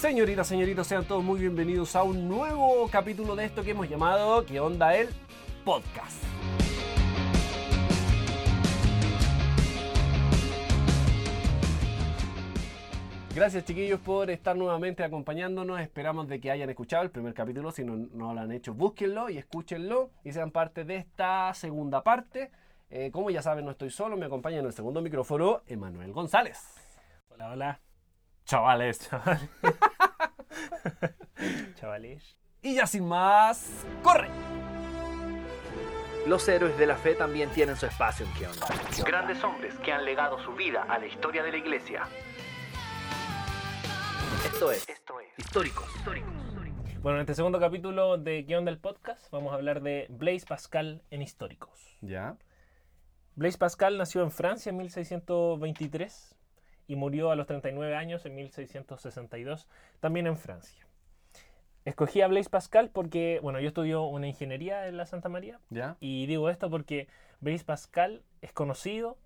Señoritas, señoritos, sean todos muy bienvenidos a un nuevo capítulo de esto que hemos llamado ¿Qué onda el podcast? Gracias chiquillos por estar nuevamente acompañándonos. Esperamos de que hayan escuchado el primer capítulo. Si no, lo han hecho, búsquenlo y escúchenlo y sean parte de esta segunda parte. Eh, como ya saben, no estoy solo, me acompaña en el segundo micrófono Emanuel González. Hola, hola. Chavales. Chavales. Y ya sin más, ¡corre! Los héroes de la fe también tienen su espacio en qué onda. Grandes hombres que han legado su vida a la historia de la iglesia. Esto es Esto es Históricos. Bueno, en este segundo capítulo de Guión del Podcast vamos a hablar de Blaise Pascal en históricos. Ya. Blaise Pascal nació en Francia en 1623 y murió a los 39 años en 1662, también en Francia. Escogí a Blaise Pascal porque, bueno, yo estudio una ingeniería en la Santa María Ya. y digo esto porque Blaise Pascal es conocido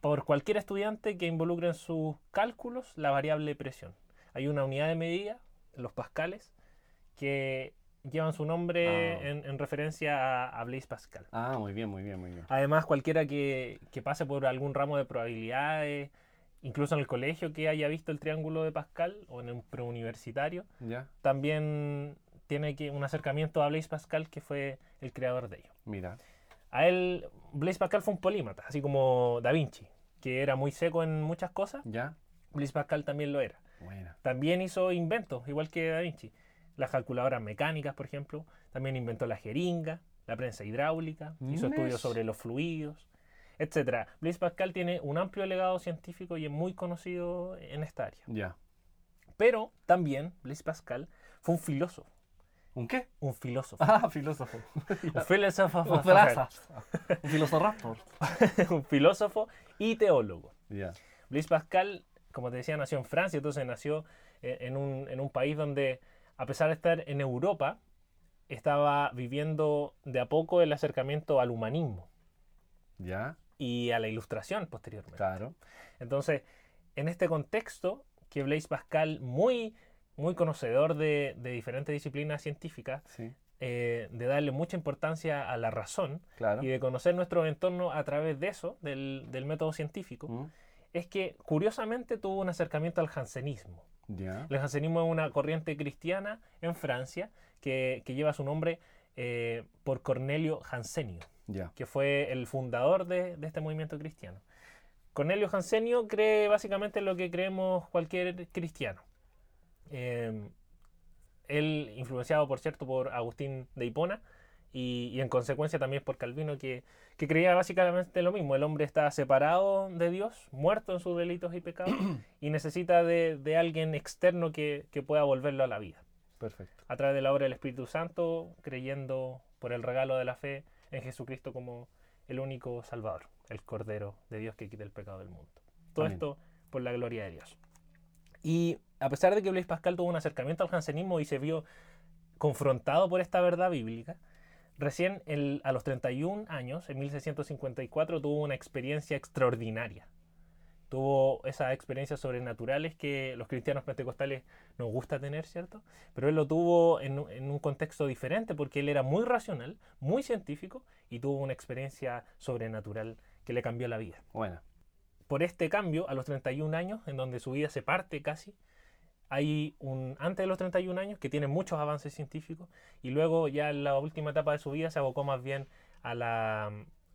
por cualquier estudiante que involucre en sus cálculos la variable presión. Hay una unidad de medida, los pascales, que llevan su nombre Ah. en, en referencia a, a Blaise Pascal. Ah, muy bien, muy bien, muy bien. Además, cualquiera que, que pase por algún ramo de probabilidades, incluso en el colegio que haya visto el triángulo de Pascal o en un preuniversitario, Ya. también tiene que, un acercamiento a Blaise Pascal, que fue el creador de ello. Mira. A él, Blaise Pascal fue un polímata, así como Da Vinci, que era muy seco en muchas cosas, Ya. Blaise Pascal también lo era. Buena. También hizo inventos, igual que Da Vinci. Las calculadoras mecánicas, por ejemplo. También inventó la jeringa, la prensa hidráulica, hizo estudios sobre los fluidos, etc. Blaise Pascal tiene un amplio legado científico y es muy conocido en esta área. Ya. Pero también Blaise Pascal fue un filósofo. ¿Un qué? Un filósofo. Ah, filósofo. un filósofo. Un filósofo. Un filósofo. un filósofo y teólogo. Ya. Blaise Pascal, como te decía, nació en Francia, entonces nació eh, en un, en un país donde, a pesar de estar en Europa, estaba viviendo de a poco el acercamiento al humanismo Ya. Y a la ilustración posteriormente. Claro. Entonces, en este contexto, que Blaise Pascal, muy, muy conocedor de, de diferentes disciplinas científicas, Sí. eh, de darle mucha importancia a la razón Claro. y de conocer nuestro entorno a través de eso, del, del método científico, Mm, es que curiosamente tuvo un acercamiento al jansenismo. El jansenismo es una corriente cristiana en Francia que, que lleva su nombre eh, por Cornelio Jansenio, Que fue el fundador de, de este movimiento cristiano. Cornelio Jansenio cree básicamente lo que creemos cualquier cristiano. Eh, él, influenciado por cierto por Agustín de Hipona y, y en consecuencia también por Calvino, que, que creía básicamente lo mismo. El hombre está separado de Dios, muerto en sus delitos y pecados, y necesita de, de alguien externo que, que pueda volverlo a la vida. Perfecto. A través de la obra del Espíritu Santo, creyendo por el regalo de la fe en Jesucristo como el único Salvador, el Cordero de Dios que quita el pecado del mundo. Todo Amén. esto por la gloria de Dios. Y a pesar de que Blaise Pascal tuvo un acercamiento al jansenismo y se vio confrontado por esta verdad bíblica, recién el- a los 31 años, en 1654, tuvo una experiencia extraordinaria. Tuvo esas experiencias sobrenaturales que los cristianos pentecostales nos gusta tener, ¿cierto? Pero él lo tuvo en, un- en un contexto diferente porque él era muy racional, muy científico y tuvo una experiencia sobrenatural que le cambió la vida Buena. por este cambio a los 31 años, en donde su vida se parte casi, hay un antes de los 31 años que tiene muchos avances científicos y luego ya en la última etapa de su vida se abocó más bien a la,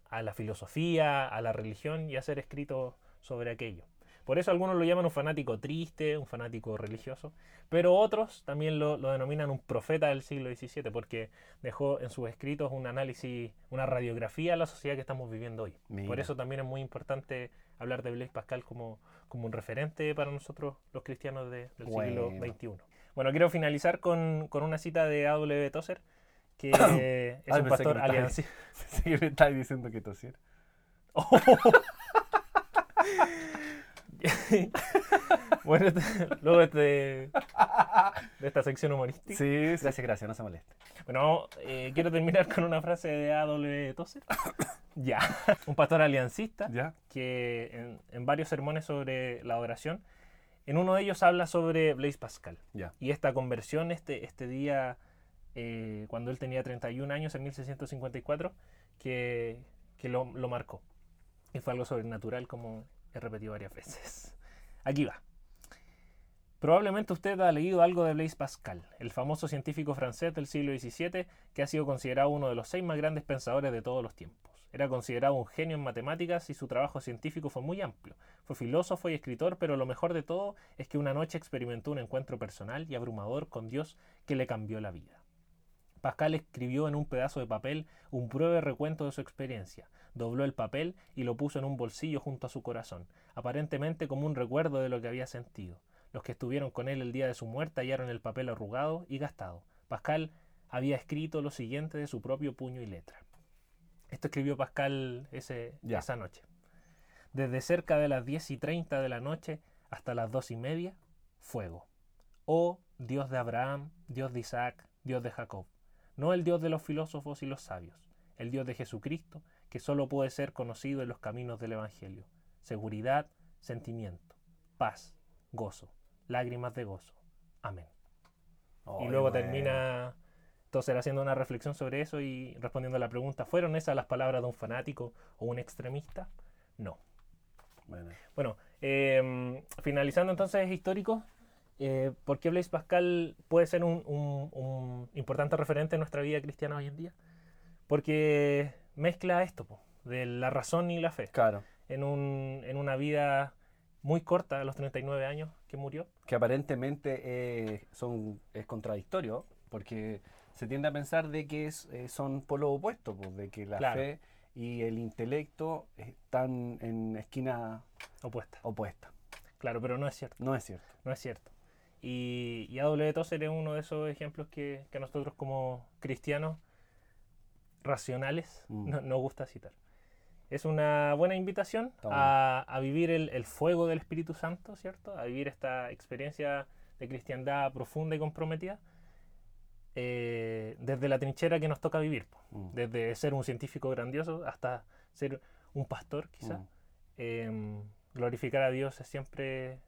a la filosofía, a la religión y a hacer escritos sobre aquello. Por eso algunos lo llaman un fanático triste, un fanático religioso, pero otros también lo, lo denominan un profeta del siglo XVII porque dejó en sus escritos un análisis, una radiografía de la sociedad que estamos viviendo hoy. Por Mira. eso también es muy importante hablar de Blaise Pascal como, como un referente para nosotros los cristianos de- del siglo. XXI. Bueno, quiero finalizar con, con una cita de A.W. Tozer, que es Ay, un pastor aliancista. Que me estabas diciendo que tosiera. bueno, este- luego este- de esta sección humorística. Sí, gracias, gracias, no se moleste. Bueno, eh, quiero terminar con una frase de A.W. Tozer. ya. Un pastor aliancista ¿Ya? que en, en varios sermones sobre la oración En uno de ellos habla sobre Blaise Pascal Ya. y esta conversión este, este día, eh, cuando él tenía 31 años, en 1654, que, que lo, lo marcó. Y fue algo sobrenatural, como he repetido varias veces. Aquí va. Probablemente usted ha leído algo de Blaise Pascal, el famoso científico francés del siglo XVII que ha sido considerado uno de los seis más grandes pensadores de todos los tiempos. Era considerado un genio en matemáticas y su trabajo científico fue muy amplio. Fue filósofo y escritor, pero lo mejor de todo es que una noche experimentó un encuentro personal y abrumador con Dios que le cambió la vida. Pascal escribió en un pedazo de papel un breve recuento de su experiencia, dobló el papel y lo puso en un bolsillo junto a su corazón, aparentemente como un recuerdo de lo que había sentido. Los que estuvieron con él el día de su muerte hallaron el papel arrugado y gastado. Pascal había escrito lo siguiente de su propio puño y letra. Esto escribió Pascal ese, Ya. esa noche. Desde cerca de las 10 y 30 de la noche hasta las dos y media, fuego. Oh Dios de Abraham, Dios de Isaac, Dios de Jacob. No el Dios de los filósofos y los sabios, el Dios de Jesucristo, que solo puede ser conocido en los caminos del Evangelio. Seguridad, sentimiento, paz, gozo, lágrimas de gozo. Amén. y Ay, luego termina entonces haciendo una reflexión sobre eso y respondiendo a la pregunta, ¿fueron esas las palabras de un fanático o un extremista? No. Bueno. Bueno, eh, finalizando entonces histórico, eh, ¿por qué Blaise Pascal puede ser un, un- un importante referente en nuestra vida cristiana hoy en día? Porque mezcla esto, po, de la razón y la fe, Claro. en, un, en una vida muy corta, a los 39 años que murió. que aparentemente eh, son, es contradictorio, porque se tiende a pensar de que es, eh, son polos opuestos, pues, de que la Claro. fe y el intelecto están en esquina Opuesta. opuesta. Claro, pero no es cierto. No es cierto. No es cierto. Y, y A.W. Tozer es uno de esos ejemplos que, que nosotros como cristianos racionales Mm. no- nos gusta citar. Es una buena invitación a, a vivir el, el fuego del Espíritu Santo, ¿cierto? A vivir esta experiencia de cristiandad profunda y comprometida eh, desde la trinchera que nos toca vivir. Mm. Desde ser un científico grandioso hasta ser un pastor, quizá. Mm, Em, glorificar a Dios es siempre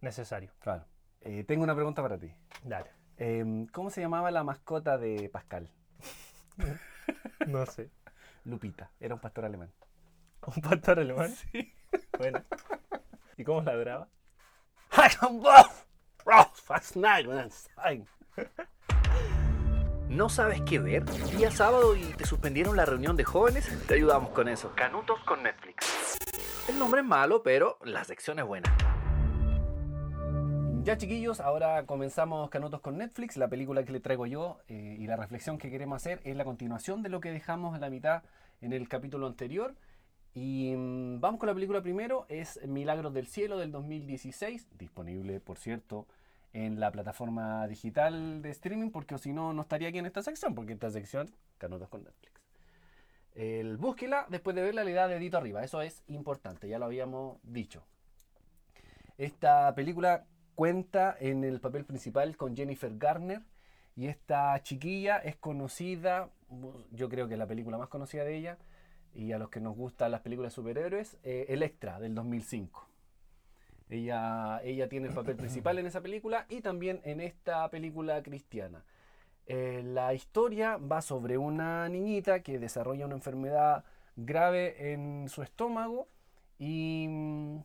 necesario. claro. Eh, tengo una pregunta para ti. Dale. Em, ¿Cómo se llamaba la mascota de Pascal? No sé. Lupita. Era un pastor alemán. ¿Un pastor alemán? Sí. Bueno. ¿Y cómo ladraba? ¿No sabes qué ver? Día sábado y te suspendieron la reunión de jóvenes. Te ayudamos con eso. Canutos con Netflix. El nombre es malo, pero la sección es buena. Ya chiquillos, ahora comenzamos Canutos con Netflix, la película que le traigo yo eh, y la reflexión que queremos hacer es la continuación de lo que dejamos a la mitad en el capítulo anterior. Y mm, vamos con la película primero, es Milagros del Cielo del 2016, disponible por cierto en la plataforma digital de streaming, porque si no, no estaría aquí en esta sección, porque esta sección, Canutos con Netflix. El búsquela, después de verla le da dedito arriba, eso es importante, ya lo habíamos dicho. Esta película cuenta en el papel principal con Jennifer Garner y esta chiquilla es conocida, yo creo que la película más conocida de ella y a los que nos gustan las películas superhéroes, eh, Electra del 2005. Ella, ella tiene el papel principal en esa película y también en esta película cristiana. Eh, la historia va sobre una niñita que desarrolla una enfermedad grave en su estómago y mm,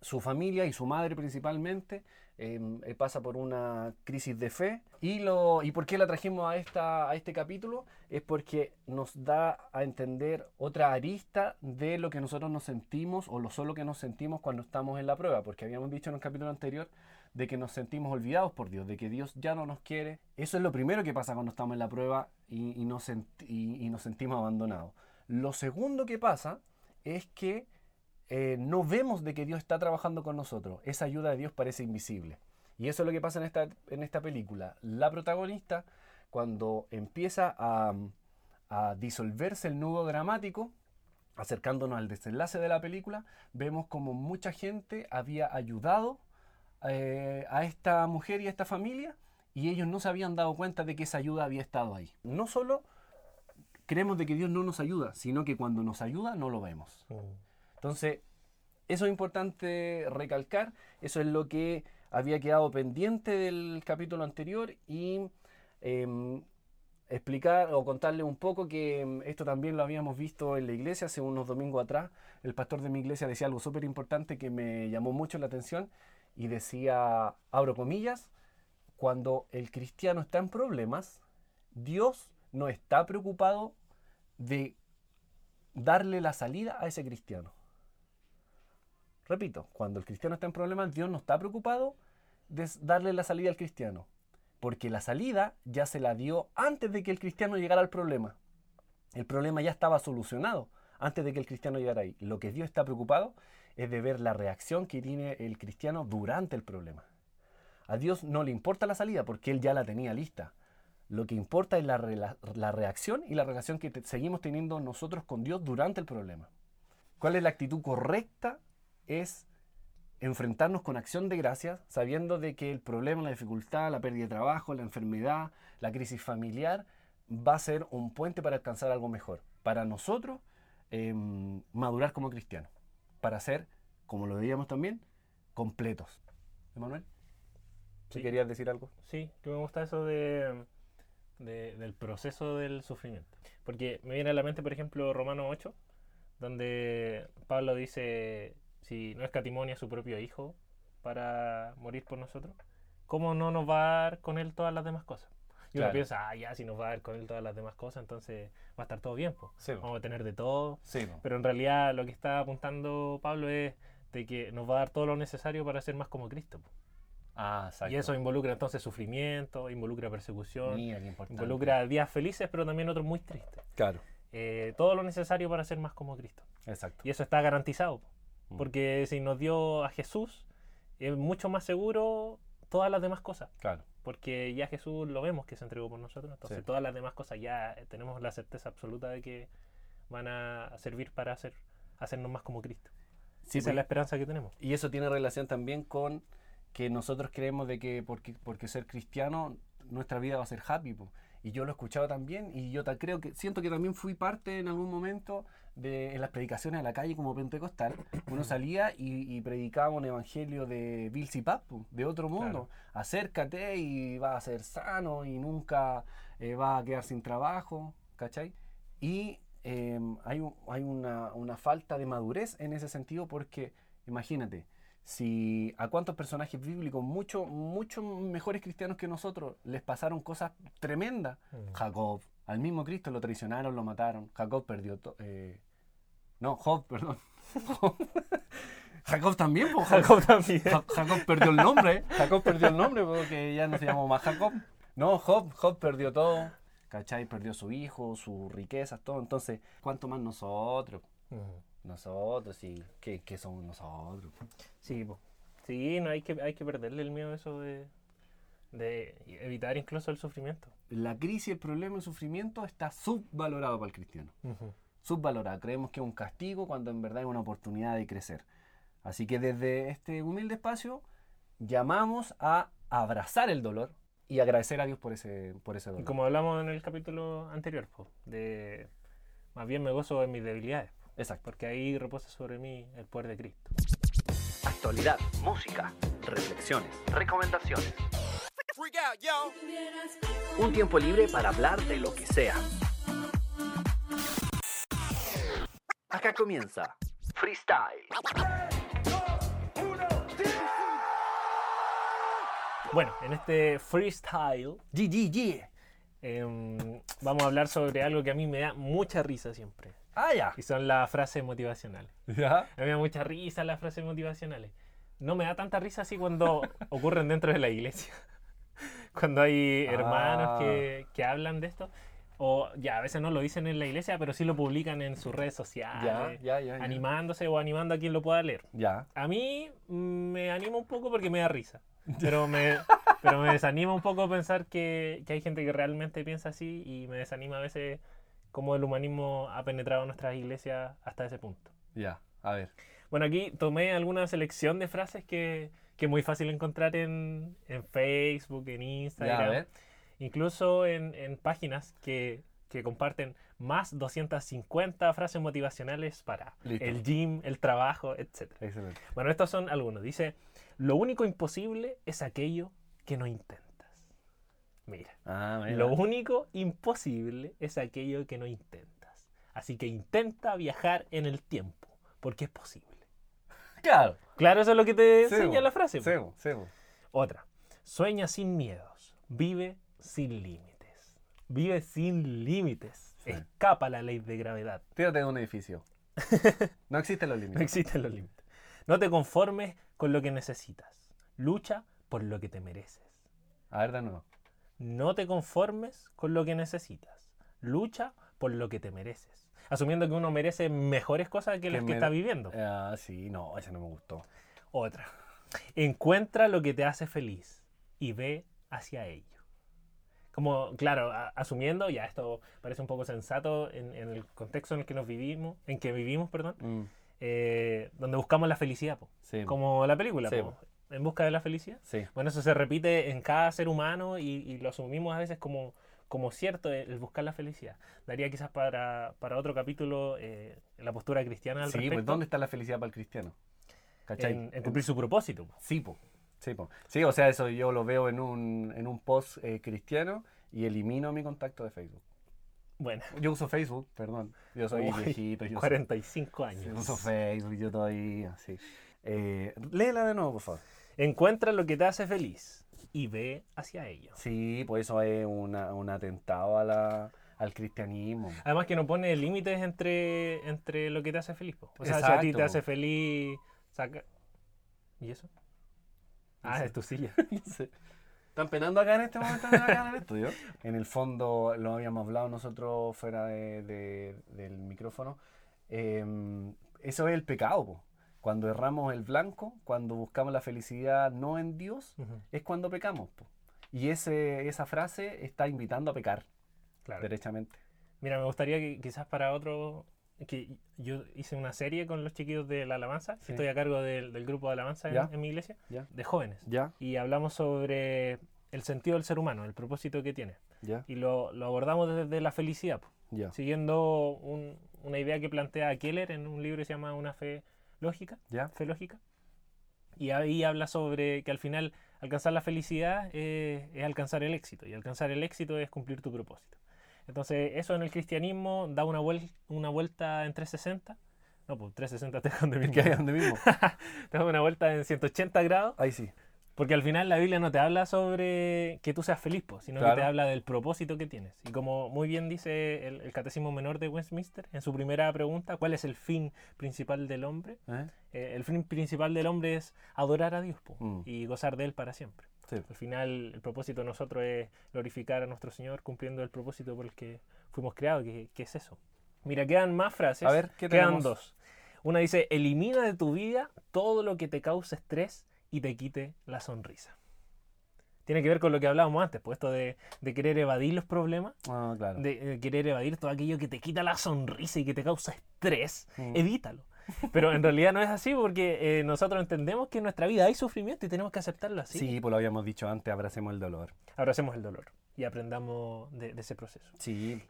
su familia y su madre principalmente eh, eh, pasa por una crisis de fe. Y, lo, ¿Y por qué la trajimos a, esta, a este capítulo? Es porque nos da a entender otra arista de lo que nosotros nos sentimos o lo solo que nos sentimos cuando estamos en la prueba. Porque habíamos dicho en el capítulo anterior de que nos sentimos olvidados por Dios, de que Dios ya no nos quiere. Eso es lo primero que pasa cuando estamos en la prueba y, nos, y nos sentimos abandonados. Lo segundo que pasa es que eh, no vemos de que Dios está trabajando con nosotros. Esa ayuda de Dios parece invisible. Y eso es lo que pasa en esta, en esta película. La protagonista, cuando empieza a, disolverse el nudo dramático, acercándonos al desenlace de la película, vemos como mucha gente había ayudado eh, a esta mujer y a esta familia y ellos no se habían dado cuenta de que esa ayuda había estado ahí. No solo creemos de que Dios no nos ayuda, sino que cuando nos ayuda no lo vemos. Entonces, eso es importante recalcar, eso es lo que había quedado pendiente del capítulo anterior y em, explicar o contarle un poco que em, esto también lo habíamos visto en la iglesia hace unos domingos atrás. El pastor de mi iglesia decía algo súper importante que me llamó mucho la atención y decía, abro comillas, cuando el cristiano está en problemas, Dios no está preocupado de darle la salida a ese cristiano. Repito, cuando el cristiano está en problemas, Dios no está preocupado de darle la salida al cristiano, porque la salida ya se la dio antes de que el cristiano llegara al problema. El problema ya estaba solucionado antes de que el cristiano llegara ahí. Lo que Dios está preocupado es de ver la reacción que tiene el cristiano durante el problema. A Dios no le importa la salida porque Él ya la tenía lista. Lo que importa es la, reacción y la relación que seguimos teniendo nosotros con Dios durante el problema. ¿Cuál es la actitud correcta? Es enfrentarnos con acción de gracias, sabiendo de que el problema, la dificultad, la pérdida de trabajo, la enfermedad, la crisis familiar, va a ser un puente para alcanzar algo mejor. Para nosotros, em, madurar como cristianos. Para ser, como lo veíamos también, completos. Emanuel, si Sí. querías decir algo. Sí, que me gusta eso de, de- del proceso del sufrimiento. Porque me viene a la mente, por ejemplo, Romano 8, donde Pablo dice, si no escatimó ni a su propio hijo para morir por nosotros, ¿cómo no nos va a dar con él todas las demás cosas? Y uno Claro. piensa, ah, ya, si nos va a dar con él todas las demás cosas, entonces va a estar todo bien, pues. Sí, Vamos a tener de todo. sí, Pero en realidad lo que está apuntando Pablo es de que nos va a dar todo lo necesario para ser más como Cristo. po. Ah, exacto. Y eso involucra entonces sufrimiento, involucra persecución, Mira, involucra días felices, pero también otros muy tristes. Claro, Eh, todo lo necesario para ser más como Cristo. exacto. Y eso está garantizado. po. Mm. Porque si nos dio a Jesús, es mucho más seguro todas las demás cosas. Claro. Porque ya Jesús lo vemos que se entregó por nosotros. Entonces Sí. todas las demás cosas ya eh, tenemos la certeza absoluta de que van a servir para hacer, hacernos más como Cristo. Sí, Esa pues, es la esperanza que tenemos. Y eso tiene relación también con que nosotros creemos de que porque, porque ser cristiano nuestra vida va a ser happy. po. Y yo lo he escuchado también y yo creo que siento que también fui parte en algún momento de en las predicaciones a la calle como pentecostal. Uno salía y, y predicaba un evangelio de Bill Pap, po, de otro mundo. Acércate y vas a ser sano y nunca eh, vas a quedar sin trabajo, ¿cachai? Y eh, hay, hay una, una falta de madurez en ese sentido porque, imagínate, si a cuántos personajes bíblicos, mucho, mucho mejores cristianos que nosotros, les pasaron cosas tremendas. Mm. Jacob, al mismo Cristo lo traicionaron, lo mataron. Jacob perdió todo. No, Job, perdón. Job. Jacob también, po, Jacob, también. Ja- Jacob perdió el nombre. Jacob perdió el nombre porque ya no se llamó más Jacob. No, Job, Job perdió todo. ¿Cachai? Perdió su hijo, sus riquezas, todo. Entonces, ¿cuánto más nosotros? Mm. Nosotros, sí. ¿Qué, qué somos nosotros? Sí, po. sí, no hay que, hay que perderle el miedo a eso de, de evitar incluso el sufrimiento. La crisis, el problema, el sufrimiento está subvalorado para el cristiano. Subvalorado. Creemos que es un castigo cuando en verdad es una oportunidad de crecer. Así que desde este humilde espacio llamamos a abrazar el dolor y agradecer a Dios por ese, por ese Y dolor. como hablamos en el capítulo anterior, po, de más bien me gozo en mis debilidades, po, Exacto. porque ahí reposa sobre mí el poder de Cristo. Actualidad, música, reflexiones, recomendaciones. Un tiempo libre para hablar de lo que sea. Acá comienza Freestyle. Bueno, en este freestyle GGG. em, vamos a hablar sobre algo que a mí me da mucha risa siempre. Ah, ya. Y son las frases motivacionales. Ya. A mí me da mucha risa las frases motivacionales. No me da tanta risa así cuando ocurren dentro de la iglesia. Cuando hay hermanos Ah. que, que hablan de esto. O ya, a veces no lo dicen en la iglesia, pero sí lo publican en sus redes Ya, sociales. ya, ya. ya. Animándose o animando a quien lo pueda leer. Ya. A mí me anima un poco porque me da risa. Pero me, pero me desanima un poco pensar que, que hay gente que realmente piensa así y me desanima a veces cómo el humanismo ha penetrado en nuestras iglesias hasta ese punto. Ya. A ver. Bueno, aquí tomé alguna selección de frases que, que es muy fácil encontrar en, en Facebook, en Ya, Instagram, a ver. Incluso en, en páginas que que comparten más 250 frases motivacionales para Listo. el gym, el trabajo, etc. Excelente. Bueno, estos son algunos. Dice, lo único imposible es aquello que no intentas. Mira, Ah, mira. lo único imposible es aquello que no intentas. Así que intenta viajar en el tiempo, porque es posible. Claro. Claro, eso es lo que te enseña la frase. Otra. Sueña sin miedos. Vive sin límites. Vive sin límites. Sí. Escapa la ley de gravedad. Tírate de un edificio. No existen los límites. No existen los límites. No te conformes con lo que necesitas. Lucha por lo que te mereces. A ver, de nuevo. No te conformes con lo que necesitas. Lucha por lo que te mereces. Asumiendo que uno merece mejores cosas que las que está viviendo. Ah, sí, no, ese no me gustó. Otra. Encuentra lo que te hace feliz y ve hacia ello. Como, claro, a- asumiendo, ya esto parece un poco sensato en, en el contexto en el que nos vivimos, en que vivimos, perdón, Mm, eh, donde buscamos la felicidad, po. sí, como la película, Sí, po, en busca de la felicidad. sí. Bueno, eso se repite en cada ser humano y, y lo asumimos a veces como, como cierto el, buscar la felicidad. Daría quizás para, para otro capítulo eh, la postura cristiana al Sí, pues respecto ¿dónde está la felicidad para el cristiano? En, en cumplir su propósito. po. Sí, po. Sí, po. Sí, o sea, eso yo lo veo en un, en un post eh, cristiano y elimino mi contacto de Facebook. Bueno, Yo uso Facebook, perdón. Yo soy Uy, viejito. Yo uso- 45 sí, años. uso Facebook, yo todavía, sí. Eh, léela de nuevo, por favor. Encuentra lo que te hace feliz y ve hacia ello. Sí, pues eso es una- un atentado a la, al cristianismo. Además que no pone límites entre, entre lo que te hace feliz. po. O sea, si a ti Exacto, te hace feliz, saca... ¿Y eso? Ah, es tu silla. ¿Están penando acá en este momento acá en el estudio? En el fondo, lo habíamos hablado nosotros fuera de- de- del micrófono. eh, eso es el pecado. po. Cuando erramos el blanco, cuando buscamos la felicidad no en Dios, es cuando pecamos. po. Y ese, esa frase está invitando a pecar, Claro. derechamente. Mira, me gustaría que quizás para otro... que yo hice una serie con los chiquillos de la alabanza. Sí. Estoy a cargo del, del grupo de alabanza en, en mi iglesia. ¿Ya? De jóvenes. ¿Ya? Y hablamos sobre el sentido del ser humano, el propósito que tiene. ¿Ya? Y lo, lo abordamos desde la felicidad. ¿Ya? siguiendo un- una idea que plantea Keller en un libro que se llama Una fe lógica, ¿Ya? fe lógica. Y ahí habla sobre que al final alcanzar la felicidad eh, es alcanzar el éxito y alcanzar el éxito es cumplir tu propósito. Entonces eso en el cristianismo da una, vuel- una vuelta en 360. No, pues 360 te donde mismo. que donde mismo. Te da una vuelta en 180 grados Ahí sí. porque al final la Biblia no te habla sobre que tú seas feliz, po, sino Claro. que te habla del propósito que tienes. Y como muy bien dice el, el Catecismo Menor de Westminster, en su primera pregunta, ¿cuál es el fin principal del hombre? ¿Eh? Eh, el fin principal del hombre es adorar a Dios po, Mm. y gozar de Él para siempre. Sí. Al final el propósito de nosotros es glorificar a nuestro Señor cumpliendo el propósito por el que fuimos creados, que, que es eso. Mira, quedan más frases. A ver, ¿qué quedan tenemos? dos. Una dice, elimina de tu vida todo lo que te cause estrés y te quite la sonrisa. Tiene que ver con lo que hablábamos antes, pues esto de, de querer evadir los problemas, Ah, claro. de, de querer evadir todo aquello que te quita la sonrisa y que te causa estrés, Mm. evítalo. Pero en realidad no es así porque eh, nosotros entendemos que en nuestra vida hay sufrimiento y tenemos que aceptarlo así. Sí, pues lo habíamos dicho antes, abracemos el dolor. Abracemos el dolor y aprendamos de, de ese proceso. Sí,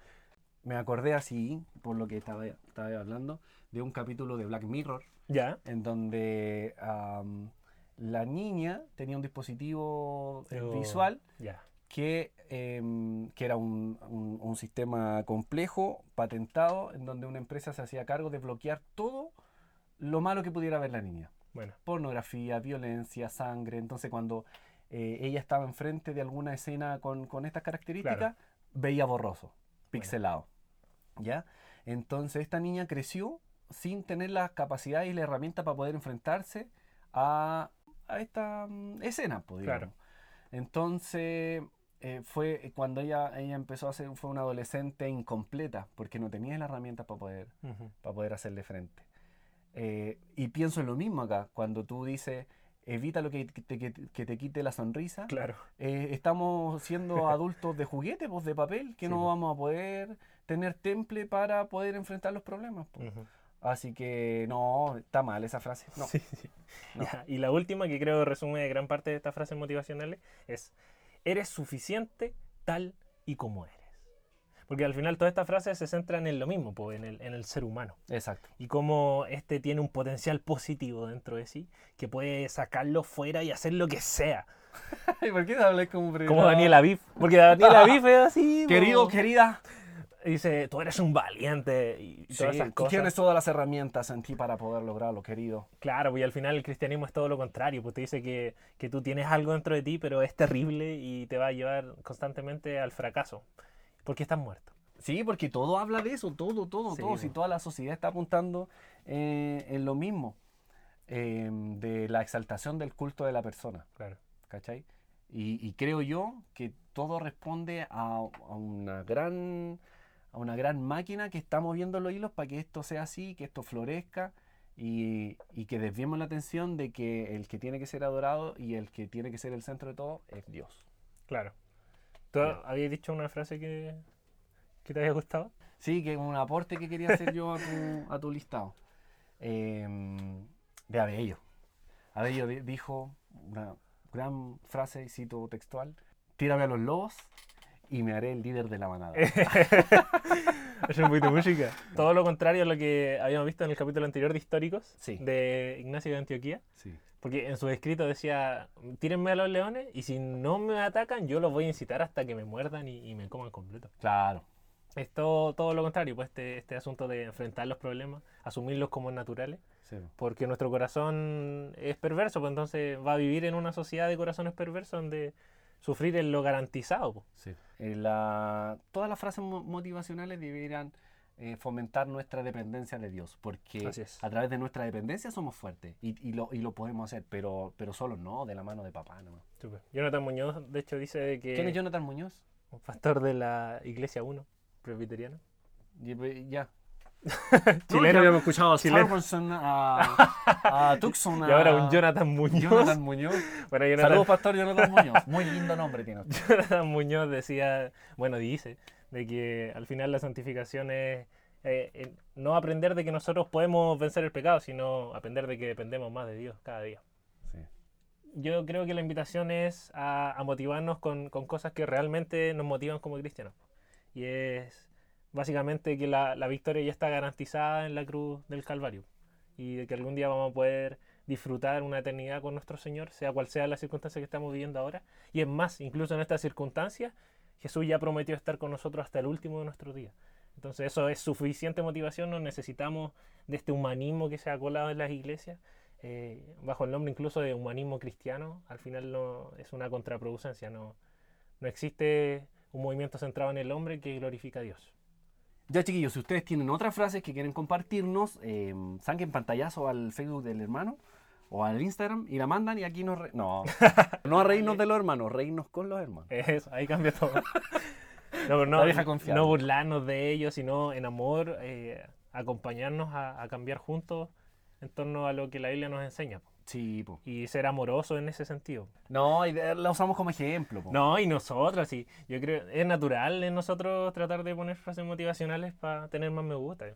me acordé así, por lo que estaba, estaba hablando, de un capítulo de Black Mirror, ¿Ya? en donde am, la niña tenía un dispositivo Oh. visual Ya. que, em, que era un, un- un sistema complejo, patentado, en donde una empresa se hacía cargo de bloquear todo lo malo que pudiera ver la niña. Bueno, Pornografía, violencia, sangre. Entonces cuando eh, ella estaba enfrente de alguna escena con, con estas características, Claro. veía borroso, pixelado. ¿Ya? Entonces esta niña creció sin tener las capacidades y la herramienta para poder enfrentarse a, a esta mm, escena, pues, Claro. Entonces eh, fue cuando ella, ella empezó a ser, fue una adolescente incompleta, porque no tenía las herramientas para poder para poder hacerle frente. Eh, y pienso en lo mismo acá, cuando tú dices, evita lo que te, que, que te quite la sonrisa, claro. eh, estamos siendo adultos de juguete, pues de papel, que Sí, no pues. vamos a poder tener temple para poder enfrentar los problemas. pues. Así que no, está mal esa frase. No. Sí, sí. No. Ya, Y la última, que creo resume gran parte de estas frases motivacionales, es, eres suficiente tal y como eres. Porque al final todas estas frases se centran en lo mismo, pues, en, el, en el ser humano. Exacto. Y cómo este tiene un potencial positivo dentro de sí, que puede sacarlo fuera y hacer lo que sea. ¿Y por qué hablas como Como Daniel Aviv. Porque Daniel Aviv es así. Querido, po. querida, Dice, tú eres un valiente y sí, todas esas tú cosas. tienes todas las herramientas en ti para poder lograrlo, querido. Claro, pues y al final el cristianismo es todo lo contrario, pues te dice que, que tú tienes algo dentro de ti, pero es terrible y te va a llevar constantemente al fracaso, porque estás muerto. Sí, porque todo habla de eso, todo, todo, Sí, todo. po. Si toda la sociedad está apuntando eh, en lo mismo, eh, de la exaltación del culto de la persona, Claro. ¿cachai? Y, y creo yo que todo responde a, a una gran a una gran máquina que está moviendo los hilos para que esto sea así, que esto florezca y, y que desviemos la atención de que el que tiene que ser adorado y el que tiene que ser el centro de todo es Dios. Claro. ¿Tú habías dicho una frase que, que te había gustado? Sí, que un aporte que quería hacer yo a tu, a tu listado. Eh, de Abello. Abello di- dijo una gran frase, y cito textual, tírame a los lobos y me haré el líder de la manada. Es un poquito de música. Todo lo contrario a lo que habíamos visto en el capítulo anterior de Históricos Sí. de Ignacio de Antioquía. Sí. Porque en su escrito decía, tírenme a los leones y si no me atacan, yo los voy a incitar hasta que me muerdan y, y me coman completo. Claro. Es todo, todo lo contrario, pues este, este asunto de enfrentar los problemas, asumirlos como naturales, Sí. porque nuestro corazón es perverso, pues entonces va a vivir en una sociedad de corazones perversos donde sufrir es lo garantizado. pues. Sí. Eh, la- todas las frases mo- motivacionales deberían eh, fomentar nuestra dependencia de Dios, porque a través de nuestra dependencia somos fuertes y, y lo, y lo podemos hacer, pero, pero solo no, de la mano de papá. No. Súper. Jonathan Muñoz, de hecho, dice que ¿Quién es Jonathan Muñoz? un pastor de la Iglesia 1, presbiteriana. Y- Ya. Chileno. habíamos escuchado a Chileno. Sarverson, a, a Tucson, Y ahora a un Jonathan Muñoz. Jonathan Muñoz. Bueno, Jonathan, Saludos, pastor Jonathan Muñoz. Muy lindo nombre tiene usted. Jonathan Muñoz decía, bueno, dice, de que al final la santificación es eh, eh, no aprender de que nosotros podemos vencer el pecado, sino aprender de que dependemos más de Dios cada día. Sí. Yo creo que la invitación es a, a motivarnos con, con cosas que realmente nos motivan como cristianos. Y es básicamente que la, la victoria ya está garantizada en la cruz del Calvario. Y de que algún día vamos a poder disfrutar una eternidad con nuestro Señor, sea cual sea la circunstancia que estamos viviendo ahora. Y es más, incluso en estas circunstancias, Jesús ya prometió estar con nosotros hasta el último de nuestros días. Entonces eso es suficiente motivación, no necesitamos de este humanismo que se ha colado en las iglesias, eh, bajo el nombre incluso de humanismo cristiano, al final no es una contraproducencia, no, no existe un movimiento centrado en el hombre que glorifica a Dios. Ya, chiquillos, si ustedes tienen otras frases que quieren compartirnos, eh, saquen pantallazo al Facebook del hermano o al Instagram y la mandan y aquí nos... re- No, no a reírnos de los hermanos, reírnos con los hermanos. Eso, ahí cambia todo. No, no, confiable. no burlarnos de ellos, sino en amor, eh, acompañarnos a, a cambiar juntos en torno a lo que la Biblia nos enseña. po. Sí, po. Y ser amoroso en ese sentido. No, y la usamos como ejemplo. po. No, y nosotros, sí. Yo creo, es natural en nosotros tratar de poner frases motivacionales para tener más me gusta.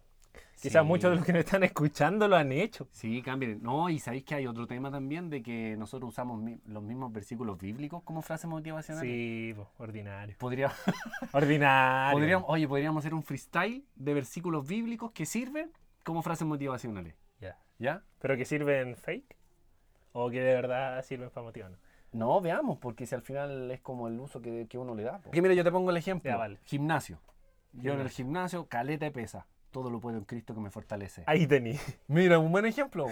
Quizás Sí. muchos de los que nos están escuchando lo han hecho. Sí, cambien. No, y sabéis que hay otro tema también de que nosotros usamos mi- los mismos versículos bíblicos como frases motivacionales. Sí, po, ordinario. Podría, Ordinario. podríamos, oye, podríamos hacer un freestyle de versículos bíblicos que sirven como frases motivacionales. Ya. ¿Ya? ¿Pero que sirven fake? ¿O que de verdad sirven para motivarnos? No, veamos, porque si al final es como el uso que, que uno le da. po. Porque mira, yo te pongo el ejemplo. Ya, vale. Gimnasio. Yo en el gimnasio, caleta de pesa. Todo lo puedo en Cristo que me fortalece. Ahí tení. Mira, un buen ejemplo.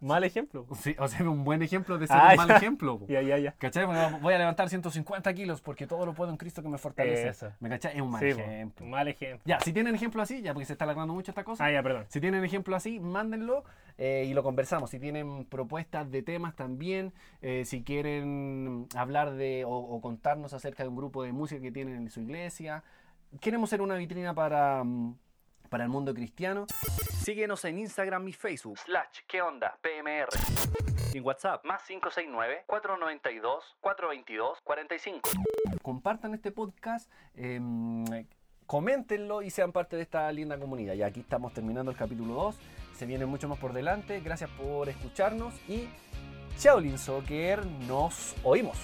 Mal ejemplo. Sí, o sea, un buen ejemplo de ser Ah, un mal ya. ejemplo. Ya, ya, ya. ¿Cachai? Voy a levantar 150 kilos porque todo lo puedo en Cristo que me fortalece. Eso. ¿Me cachai? Es un mal Sí, ejemplo. Mal ejemplo. Ya, si tienen ejemplo así, ya porque se está alargando mucho esta cosa. Ah, ya, perdón. Si tienen ejemplo así, mándenlo eh, y lo conversamos. Si tienen propuestas de temas también, eh, si quieren hablar de o, o contarnos acerca de un grupo de música que tienen en su iglesia, queremos ser una vitrina para, mm, para el mundo cristiano. Síguenos en Instagram y Facebook. Slash, ¿qué onda? PMR. Y en WhatsApp. Más 569-492-422-45. Compartan este podcast. eh, coméntenlo y sean parte de esta linda comunidad. Y aquí estamos terminando el capítulo 2. Se viene mucho más por delante. Gracias por escucharnos y Shaolin Soccer. Nos oímos.